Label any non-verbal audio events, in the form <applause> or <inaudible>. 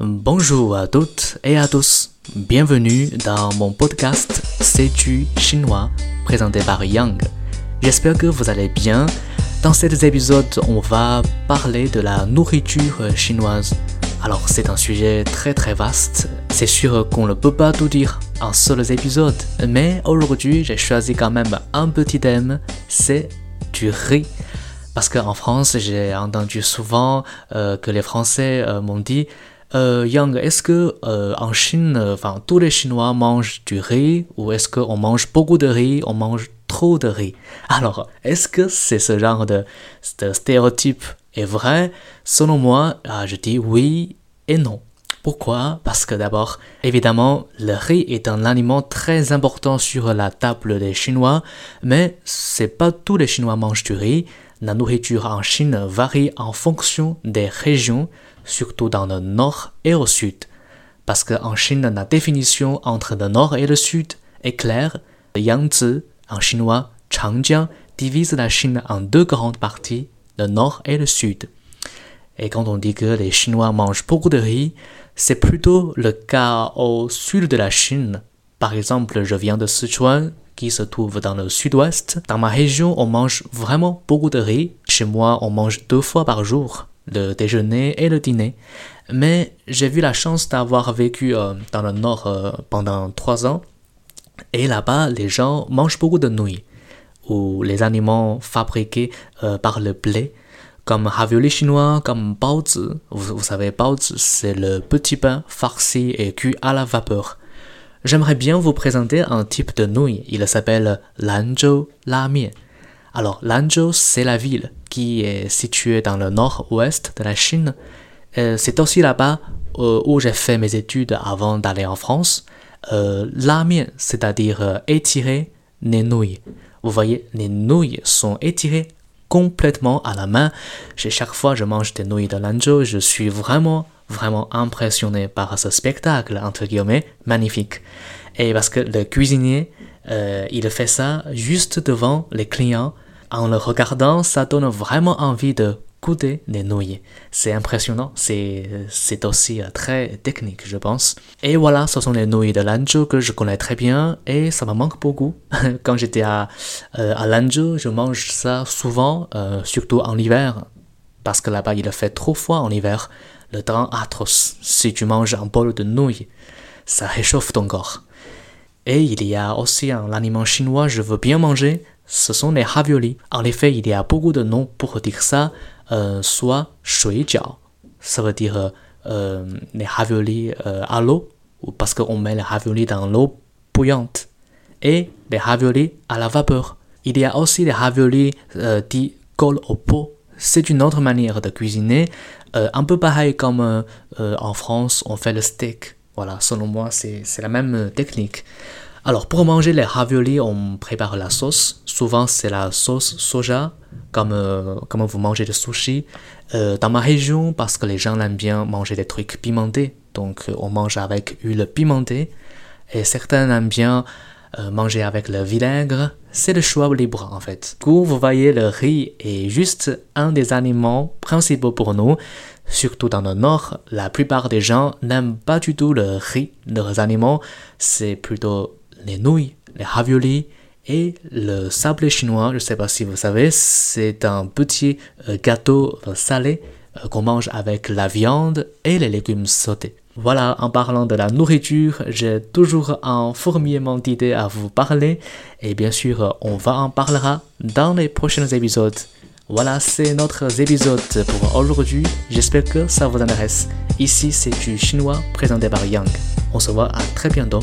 Bonjour à toutes et à tous. Bienvenue dans mon podcast C'est du chinois présenté par Yang. J'espère que vous allez bien. Dans cet épisode, on va parler de la nourriture chinoise. Alors, c'est un sujet très très vaste. C'est sûr qu'on ne peut pas tout dire en seul épisode. Mais aujourd'hui, j'ai choisi quand même un petit thème. C'est du riz. Parce qu'en France, j'ai entendu souvent euh, que les Français euh, m'ont dit euh, Yang, est-ce que euh, en Chine, euh, enfin tous les Chinois mangent du riz ou est-ce qu'on mange beaucoup de riz, on mange trop de riz? Alors, est-ce que c'est ce genre de, de, stéréotype est vrai? Selon moi, ah, je dis oui et non. Pourquoi? Parce que d'abord, évidemment, le riz est un aliment très important sur la table des Chinois, mais c'est pas tous les Chinois mangent du riz. La nourriture en Chine varie en fonction des régions, surtout dans le nord et au sud. Parce qu'en Chine, la définition entre le nord et le sud est claire. Le Yangtze, en chinois Changjiang, divise la Chine en deux grandes parties, le nord et le sud. Et quand on dit que les Chinois mangent beaucoup de riz, c'est plutôt le cas au sud de la Chine. Par exemple, je viens de Sichuan, qui se trouve dans le sud-ouest. Dans ma région, on mange vraiment beaucoup de riz. Chez moi, on mange deux fois par jour, le déjeuner et le dîner. Mais j'ai eu la chance d'avoir vécu euh, dans le nord euh, pendant trois ans. Et là-bas, les gens mangent beaucoup de nouilles, ou les aliments fabriqués euh, par le blé, comme ravioli chinois, comme baozi. Vous, vous savez, baozi, c'est le petit pain farci et cuit à la vapeur. J'aimerais bien vous présenter un type de nouilles. Il s'appelle Lanzhou La Mian. Alors, Lanzhou, c'est la ville qui est située dans le nord-ouest de la Chine. Euh, c'est aussi là-bas euh, où j'ai fait mes études avant d'aller en France. Euh, la mian, c'est-à-dire euh, étirer les nouilles. Vous voyez, les nouilles sont étirées complètement à la main. Chaque fois je mange des nouilles de Lanzhou, je suis vraiment vraiment impressionné par ce spectacle, entre guillemets, magnifique. Et parce que le cuisinier, il fait ça juste devant les clients. En le regardant, ça donne vraiment envie de goûter les nouilles. C'est impressionnant, c'est, aussi très technique, je pense. Et voilà, ce sont les nouilles de Lanzhou que je connais très bien et ça me manque beaucoup. <laughs> Quand j'étais à, euh, à Lanzhou, je mange ça souvent, euh, surtout en hiver, parce que là-bas il fait trop froid en hiver le temps atroce. Si tu manges un bol de nouilles, ça réchauffe ton corps. Et il y a aussi un aliment chinois je veux bien manger, ce sont les raviolis. En effet, il y a beaucoup de noms pour dire ça, euh, soit ça veut dire euh, les raviolis euh, à l'eau, parce qu'on met les raviolis dans l'eau bouillante, et les raviolis à la vapeur. Il y a aussi les raviolis dits col au pot, c'est une autre manière de cuisiner, euh, un peu pareil comme euh, euh, en France on fait le steak. Voilà, selon moi c'est la même technique. Alors pour manger les raviolis, on prépare la sauce. Souvent c'est la sauce soja, comme, comme vous mangez le sushi. dans ma région, parce que les gens aiment bien manger des trucs pimentés, donc on mange avec huile pimentée. Et certains aiment bien euh, manger avec le vinaigre, c'est le choix libre en fait. Coup, vous voyez, le riz est juste un des aliments principaux pour nous. Surtout dans le nord, la plupart des gens n'aiment pas du tout le riz. Leurs aliments, c'est plutôt les nouilles, les raviolis et le sablé chinois. Je ne sais pas si vous savez, c'est un petit euh, gâteau salé euh, qu'on mange avec la viande et les légumes sautés. Voilà, en parlant de la nourriture, j'ai toujours un fourmillement d'idées à vous parler et bien sûr, on va en parlera dans les prochains épisodes. Voilà, c'est notre épisode pour aujourd'hui. J'espère que ça vous intéresse. Ici, c'est du chinois présenté par Yang. On se voit à très bientôt.